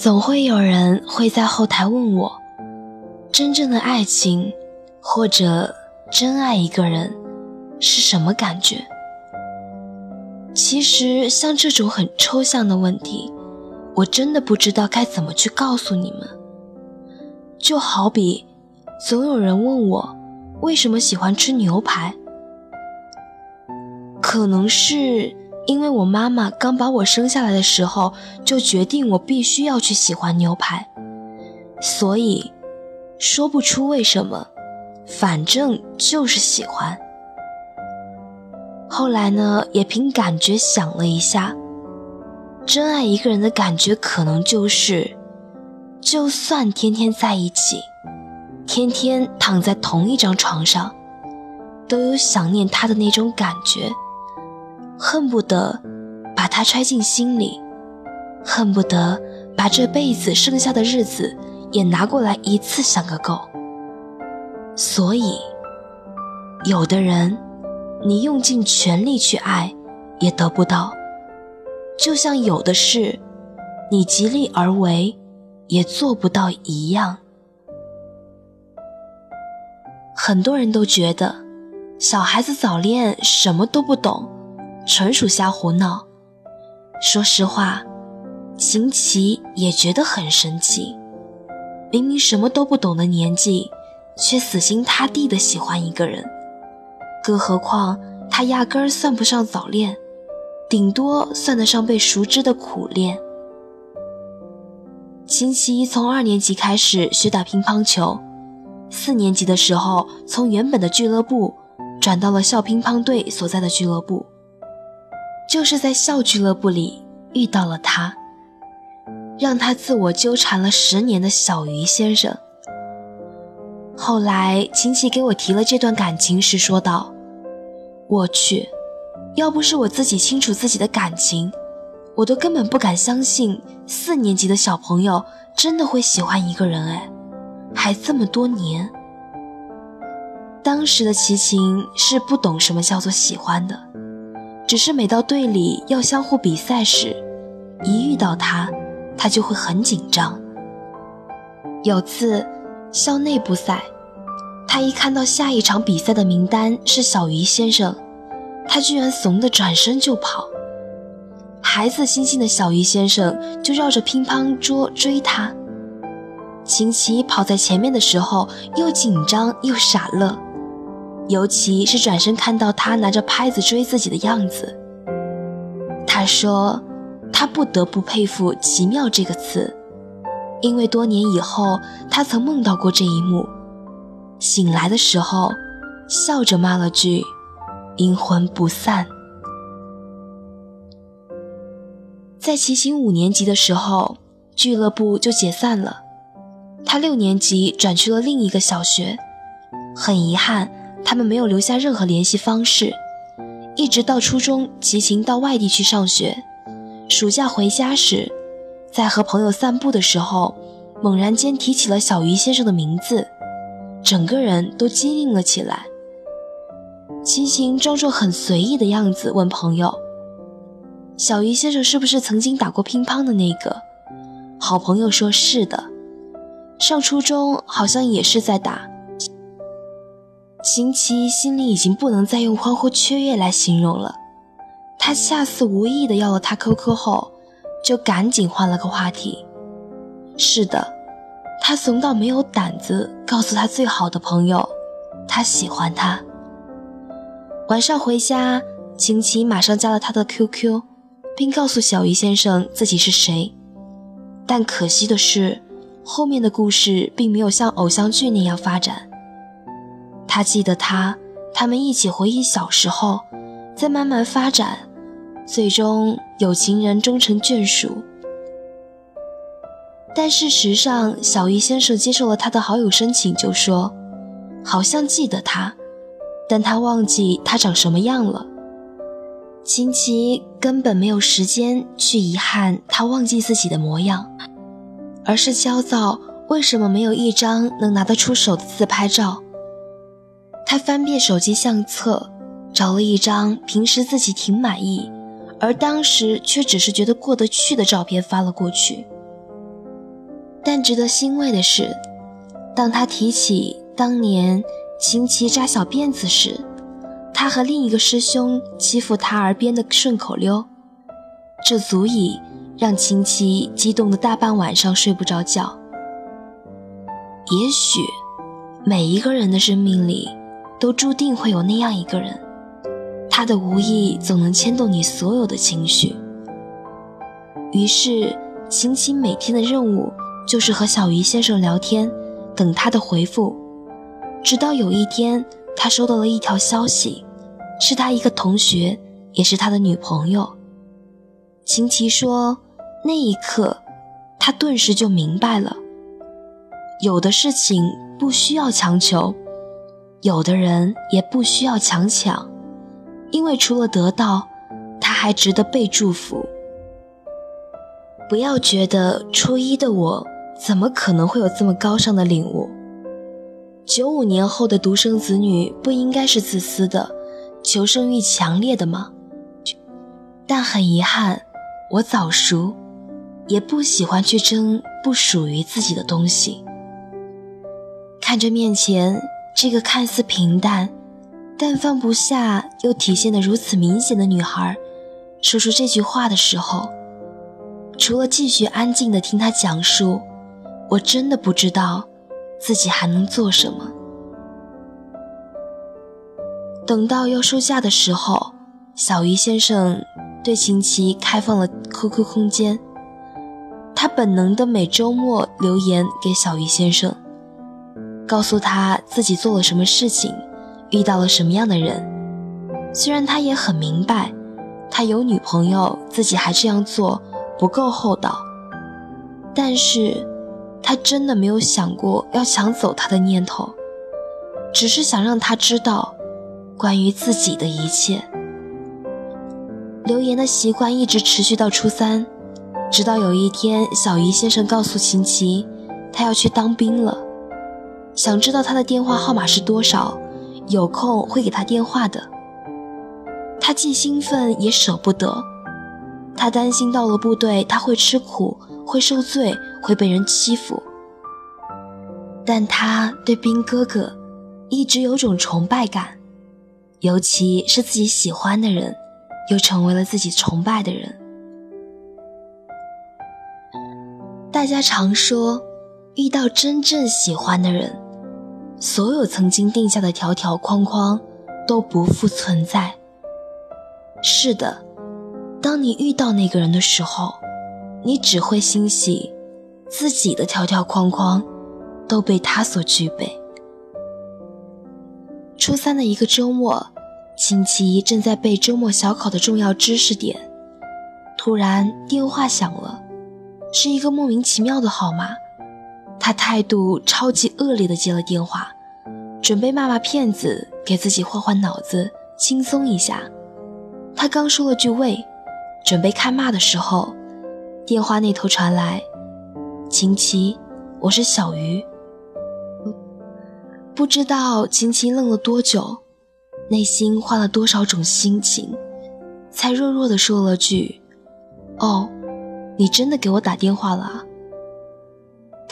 总会有人会在后台问我，真正的爱情，或者真爱一个人，是什么感觉？其实，像这种很抽象的问题，我真的不知道该怎么去告诉你们。就好比，总有人问我为什么喜欢吃牛排，可能是因为我妈妈刚把我生下来的时候就决定我必须要去喜欢牛排，所以说不出为什么，反正就是喜欢。后来呢，也凭感觉想了一下，真爱一个人的感觉可能就是，就算天天在一起，天天躺在同一张床上，都有想念他的那种感觉，恨不得把他揣进心里，恨不得把这辈子剩下的日子也拿过来一次想个够。所以，有的人。你用尽全力去爱，也得不到；就像有的事，你极力而为，也做不到一样。很多人都觉得，小孩子早恋什么都不懂，纯属瞎胡闹。说实话，秦琪也觉得很神奇。明明什么都不懂的年纪，却死心塌地的喜欢一个人。更何况，他压根儿算不上早恋，顶多算得上被熟知的苦恋。秦琪从二年级开始学打乒乓球，四年级的时候从原本的俱乐部转到了校乒乓队所在的俱乐部，就是在校俱乐部里遇到了他，让他自我纠缠了十年的小鱼先生。后来，秦琪给我提了这段感情时说道：“我去，要不是我自己清楚自己的感情，我都根本不敢相信四年级的小朋友真的会喜欢一个人。哎，还这么多年。当时的齐秦是不懂什么叫做喜欢的，只是每到队里要相互比赛时，一遇到他，他就会很紧张。有次。校内部赛，他一看到下一场比赛的名单是小鱼先生，他居然怂的转身就跑。孩子心性的小鱼先生就绕着乒乓桌追他。秦琪跑在前面的时候，又紧张又傻乐，尤其是转身看到他拿着拍子追自己的样子，他说：“他不得不佩服‘奇妙’这个词。”因为多年以后，他曾梦到过这一幕，醒来的时候，笑着骂了句“阴魂不散”。在齐秦五年级的时候，俱乐部就解散了，他六年级转去了另一个小学，很遗憾，他们没有留下任何联系方式，一直到初中，齐秦到外地去上学，暑假回家时。在和朋友散步的时候，猛然间提起了小鱼先生的名字，整个人都机灵了起来。齐秦装作很随意的样子问朋友：“小鱼先生是不是曾经打过乒乓的那个？”好朋友说是的，上初中好像也是在打。秦琪心里已经不能再用欢呼雀跃来形容了，他恰似无意的要了他 QQ 后。就赶紧换了个话题。是的，他怂到没有胆子告诉他最好的朋友，他喜欢他。晚上回家，秦琪马上加了他的 QQ，并告诉小鱼先生自己是谁。但可惜的是，后面的故事并没有像偶像剧那样发展。他记得他，他们一起回忆小时候，再慢慢发展。最终有情人终成眷属，但事实上，小鱼先生接受了他的好友申请，就说好像记得他，但他忘记他长什么样了。秦琪根本没有时间去遗憾他忘记自己的模样，而是焦躁为什么没有一张能拿得出手的自拍照。他翻遍手机相册，找了一张平时自己挺满意。而当时却只是觉得过得去的照片发了过去，但值得欣慰的是，当他提起当年秦琪扎小辫子时，他和另一个师兄欺负他而编的顺口溜，这足以让秦琪激动的大半晚上睡不着觉。也许，每一个人的生命里，都注定会有那样一个人，他的无意总能牵动你所有的情绪。于是，秦琪每天的任务就是和小鱼先生聊天，等他的回复，直到有一天，他收到了一条消息。是他一个同学，也是他的女朋友。秦琪说：“那一刻，他顿时就明白了，有的事情不需要强求，有的人也不需要强抢，因为除了得到，他还值得被祝福。不要觉得初一的我怎么可能会有这么高尚的领悟？九五年后的独生子女不应该是自私的。”求生欲强烈的吗？但很遗憾，我早熟，也不喜欢去争不属于自己的东西。看着面前这个看似平淡，但放不下又体现得如此明显的女孩，说出这句话的时候，除了继续安静地听她讲述，我真的不知道自己还能做什么。等到要收假的时候，小鱼先生对秦琪开放了 QQ 空间。他本能的每周末留言给小鱼先生，告诉他自己做了什么事情，遇到了什么样的人。虽然他也很明白，他有女朋友，自己还这样做不够厚道，但是他真的没有想过要抢走他的念头，只是想让他知道。关于自己的一切，留言的习惯一直持续到初三，直到有一天，小姨先生告诉秦琪，他要去当兵了，想知道他的电话号码是多少，有空会给他电话的。他既兴奋也舍不得，他担心到了部队他会吃苦，会受罪，会被人欺负。但他对兵哥哥一直有种崇拜感。尤其是自己喜欢的人，又成为了自己崇拜的人。大家常说，遇到真正喜欢的人，所有曾经定下的条条框框都不复存在。是的，当你遇到那个人的时候，你只会欣喜，自己的条条框框都被他所具备。初三的一个周末，秦琪正在背周末小考的重要知识点，突然电话响了，是一个莫名其妙的号码。他态度超级恶劣的接了电话，准备骂骂骗子，给自己换换脑子，轻松一下。他刚说了句“喂”，准备开骂的时候，电话那头传来：“秦琪，我是小鱼。”不知道秦琪愣了多久，内心换了多少种心情，才弱弱的说了句：“哦，你真的给我打电话了。”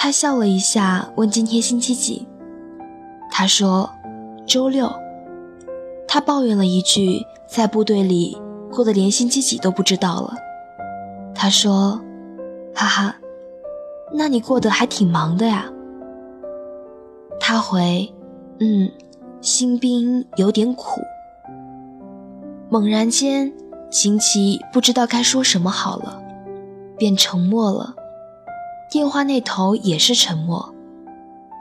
他笑了一下，问今天星期几。他说：“周六。”他抱怨了一句，在部队里过得连星期几都不知道了。他说：“哈哈，那你过得还挺忙的呀。”他回。嗯，新兵有点苦。猛然间，秦琪不知道该说什么好了，便沉默了。电话那头也是沉默。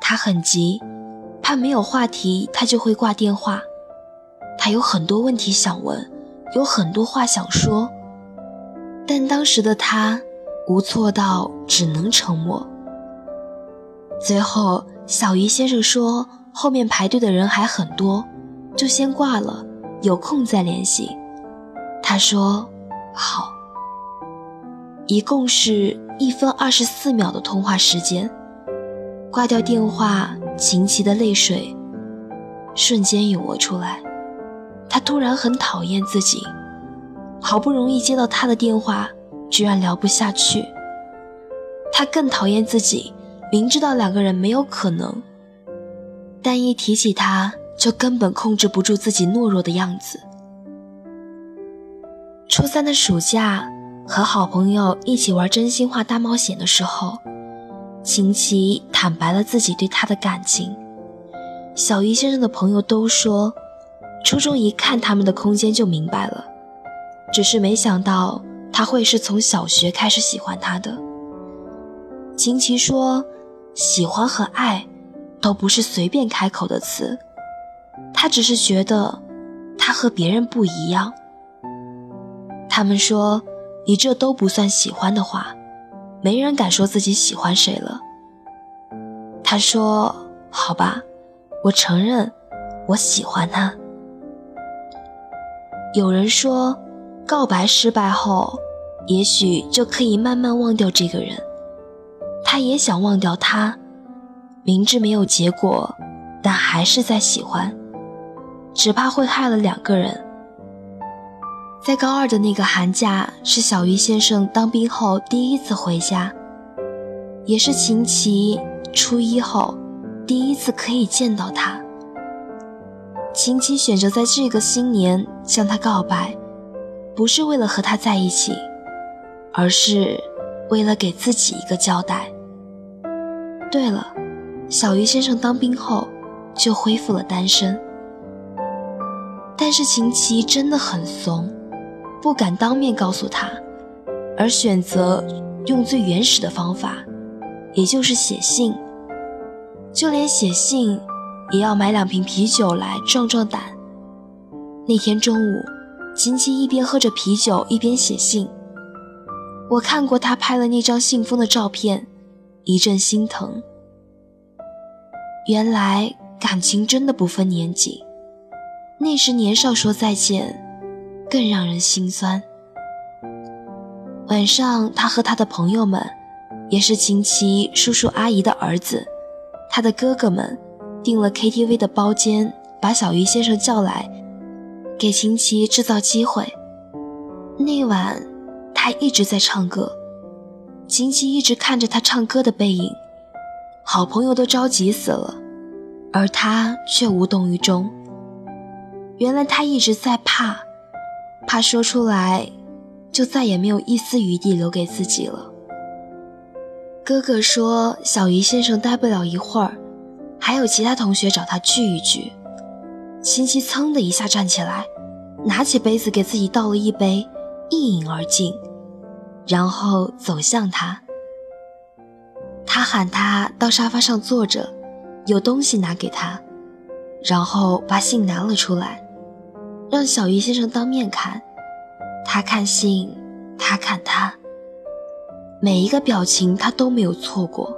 他很急，怕没有话题他就会挂电话。他有很多问题想问，有很多话想说，但当时的他无措到只能沉默。最后，小鱼先生说。后面排队的人还很多，就先挂了，有空再联系。他说：“好。”一共是一分二十四秒的通话时间。挂掉电话，秦琪的泪水瞬间涌了出来。他突然很讨厌自己，好不容易接到他的电话，居然聊不下去。他更讨厌自己明知道两个人没有可能，但一提起他，就根本控制不住自己懦弱的样子。初三的暑假，和好朋友一起玩真心话大冒险的时候，秦琪坦白了自己对他的感情。小鱼先生的朋友都说，初中一看他们的空间就明白了，只是没想到他会是从小学开始喜欢他的。秦琪说，喜欢和爱都不是随便开口的词，他只是觉得他和别人不一样。他们说：“你这都不算喜欢的话，没人敢说自己喜欢谁了。”他说：“好吧，我承认，我喜欢他。”有人说，告白失败后，也许就可以慢慢忘掉这个人。他也想忘掉他，明知没有结果，但还是在喜欢，只怕会害了两个人。在高二的那个寒假，是小鱼先生当兵后第一次回家，也是秦琪初一后第一次可以见到他。秦琪选择在这个新年向他告白，不是为了和他在一起，而是为了给自己一个交代。对了，小鱼先生当兵后就恢复了单身，但是秦琪真的很怂。不敢当面告诉他，而选择用最原始的方法，也就是写信。就连写信，也要买两瓶啤酒来壮壮胆。那天中午，秦琪一边喝着啤酒一边写信。我看过他拍了那张信封的照片，一阵心疼。原来感情真的不分年纪，那时年少说再见。更让人心酸。晚上，他和他的朋友们，也是亲戚叔叔阿姨的儿子，他的哥哥们，订了 KTV 的包间，把小鱼先生叫来，给亲戚制造机会。那晚，他一直在唱歌，亲戚一直看着他唱歌的背影，好朋友都着急死了，而他却无动于衷。原来他一直在怕。怕说出来，就再也没有一丝余地留给自己了。哥哥说，小鱼先生待不了一会儿，还有其他同学找他聚一聚。亲戚噌的一下站起来，拿起杯子给自己倒了一杯，一饮而尽，然后走向他。他喊他到沙发上坐着，有东西拿给他，然后把信拿了出来。让小鱼先生当面看，他看信，他看他，每一个表情他都没有错过，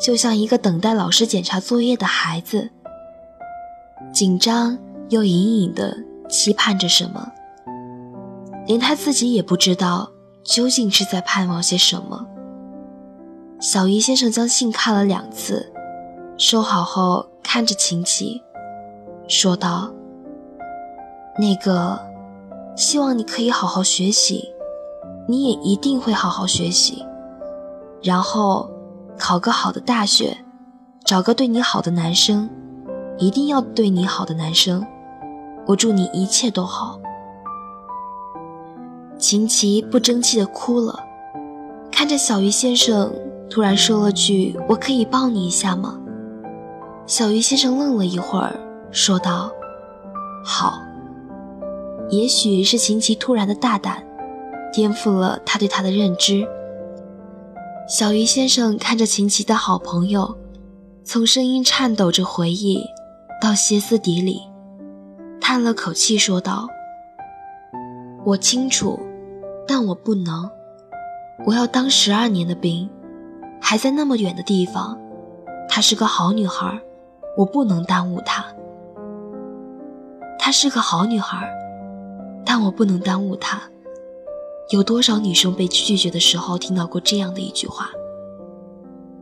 就像一个等待老师检查作业的孩子，紧张又隐隐的期盼着什么，连他自己也不知道究竟是在盼望些什么。小鱼先生将信看了两次，收好后看着琴棋，说道。那个，希望你可以好好学习，你也一定会好好学习，然后考个好的大学，找个对你好的男生，一定要对你好的男生。我祝你一切都好。秦琪不争气的哭了，看着小鱼先生，突然说了句：“我可以抱你一下吗？”小鱼先生愣了一会儿，说道：“好。”也许是秦琪突然的大胆，颠覆了他对他的认知。小鱼先生看着秦琪的好朋友，从声音颤抖着回忆，到歇斯底里，叹了口气说道：“我清楚，但我不能。我要当十二年的兵，还在那么远的地方。她是个好女孩，我不能耽误她。她是个好女孩。”但我不能耽误他。有多少女生被拒绝的时候听到过这样的一句话？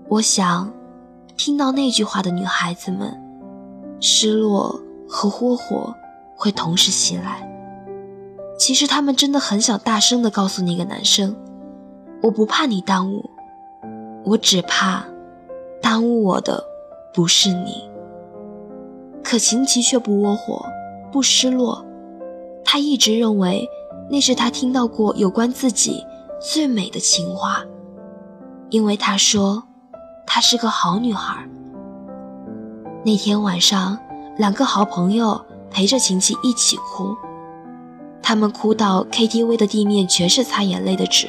我想，听到那句话的女孩子们，失落和窝火会同时袭来。其实她们真的很想大声地告诉那个男生：“我不怕你耽误，我只怕耽误我的不是你。可琴棋却不窝火，不失落。他一直认为那是他听到过有关自己最美的情话，因为他说她是个好女孩。那天晚上，两个好朋友陪着晴琪一起哭，他们哭到 KTV 的地面全是擦眼泪的纸，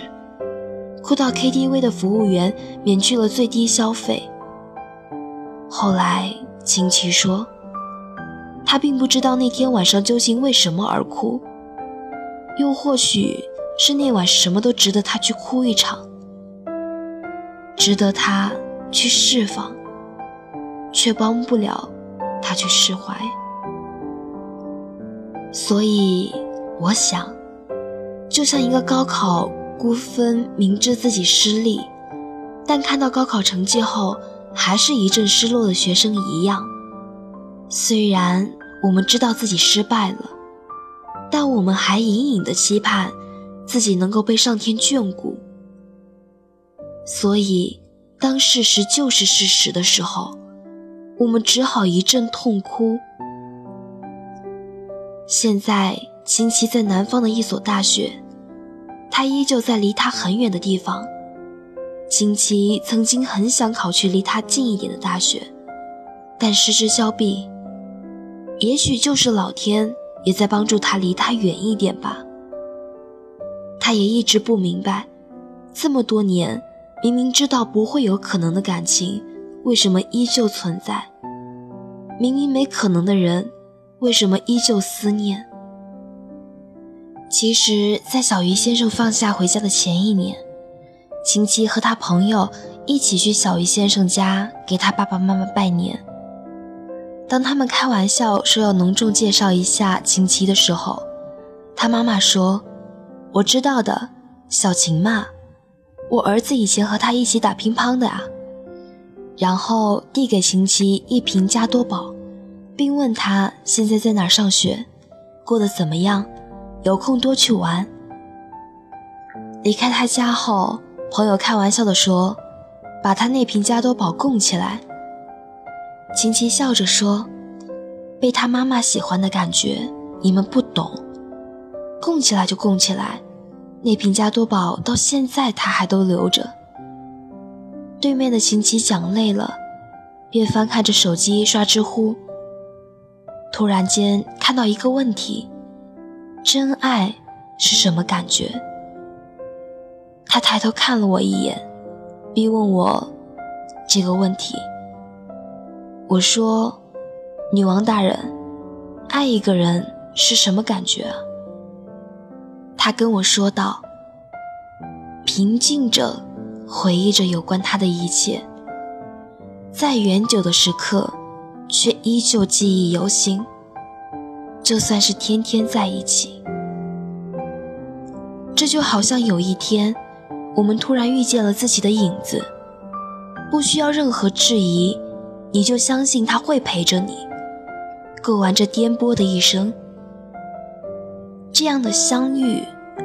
哭到 KTV 的服务员免去了最低消费。后来，晴琪说，他并不知道那天晚上究竟为什么而哭，又或许是那晚什么都值得他去哭一场，值得他去释放。却帮不了他去释怀，所以我想，就像一个高考估分明知自己失利，但看到高考成绩后还是一阵失落的学生一样。虽然我们知道自己失败了，但我们还隐隐的期盼自己能够被上天眷顾。所以，当事实就是事实的时候。我们只好一阵痛哭。现在，秦琪在南方的一所大学，他依旧在离他很远的地方。秦琪曾经很想考去离他近一点的大学，但失之交臂。也许就是老天也在帮助他离他远一点吧。他也一直不明白，这么多年，明明知道不会有可能的感情。为什么依旧存在？明明没可能的人，为什么依旧思念？其实，在小鱼先生放假回家的前一年，晴琪和他朋友一起去小鱼先生家给他爸爸妈妈拜年。当他们开玩笑说要隆重介绍一下琴棋的时候，他妈妈说：“我知道的，小琴嘛，我儿子以前和他一起打乒乓的啊。”然后递给琴棋一瓶加多宝，并问他现在在哪上学，过得怎么样，有空多去玩。离开他家后，朋友开玩笑地说：“把他那瓶加多宝供起来。”晴琪笑着说：“被他妈妈喜欢的感觉，你们不懂。供起来就供起来，那瓶加多宝到现在他还都留着。”对面的秦琪讲累了，便翻看着手机刷知乎。突然间看到一个问题：真爱是什么感觉？他抬头看了我一眼，逼问我这个问题。我说：“女王大人，爱一个人是什么感觉啊？”他跟我说道：“平静着。”回忆着有关他的一切，在远久的时刻，却依旧记忆犹新。就算是天天在一起，这就好像有一天，我们突然遇见了自己的影子，不需要任何质疑，你就相信他会陪着你，过完这颠簸的一生。这样的相遇，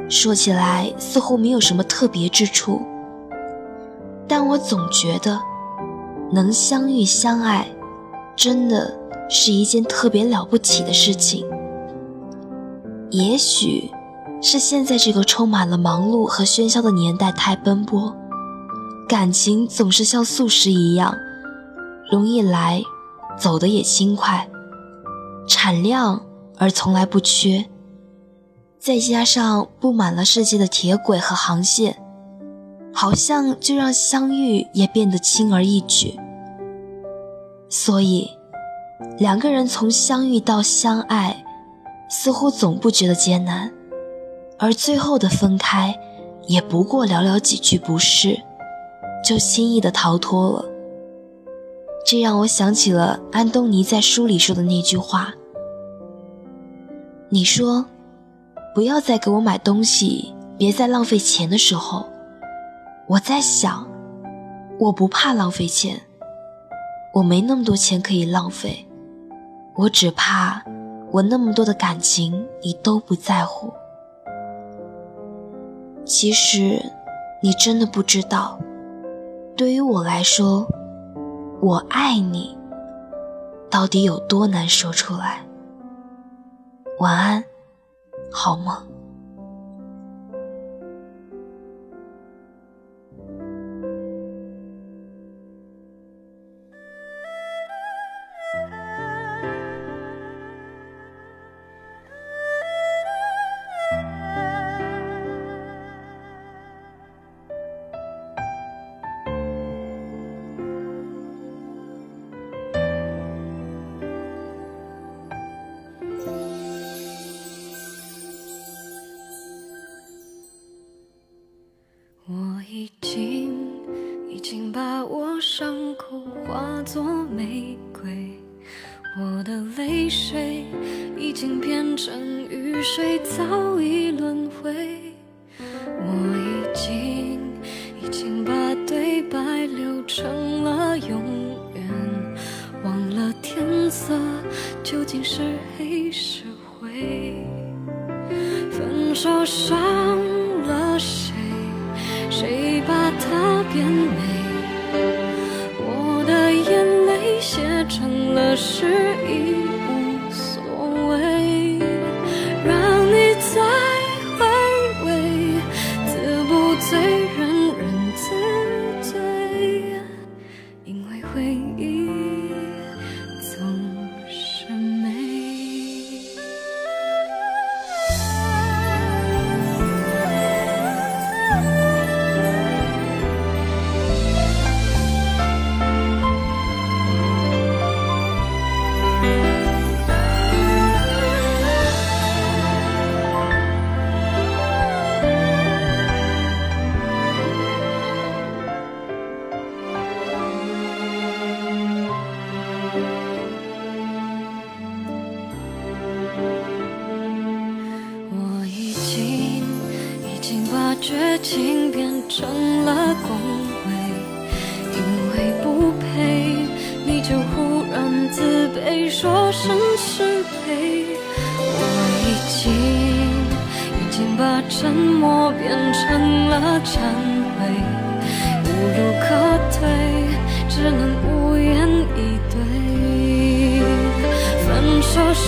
说起来似乎没有什么特别之处。但我总觉得，能相遇相爱，真的是一件特别了不起的事情。也许是现在这个充满了忙碌和喧嚣的年代太奔波，感情总是像素食一样，容易来，走的也轻快，产量而从来不缺。再加上布满了世界的铁轨和航线。好像就让相遇也变得轻而易举，所以两个人从相遇到相爱，似乎总不觉得艰难，而最后的分开，也不过寥寥几句不是，就轻易的逃脱了。这让我想起了安东尼在书里说的那句话：“你说，不要再给我买东西，别再浪费钱的时候。”我在想，我不怕浪费钱，我没那么多钱可以浪费，我只怕我那么多的感情你都不在乎。其实，你真的不知道，对于我来说，我爱你。到底有多难说出来。晚安好梦。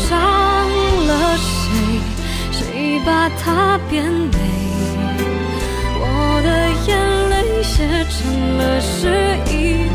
伤了谁？谁把它变美？我的眼泪写成了诗意。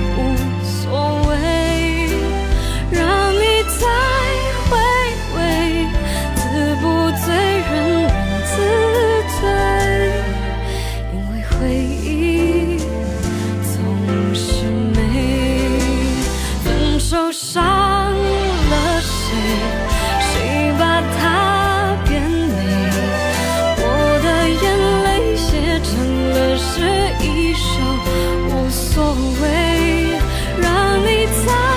无所谓让你在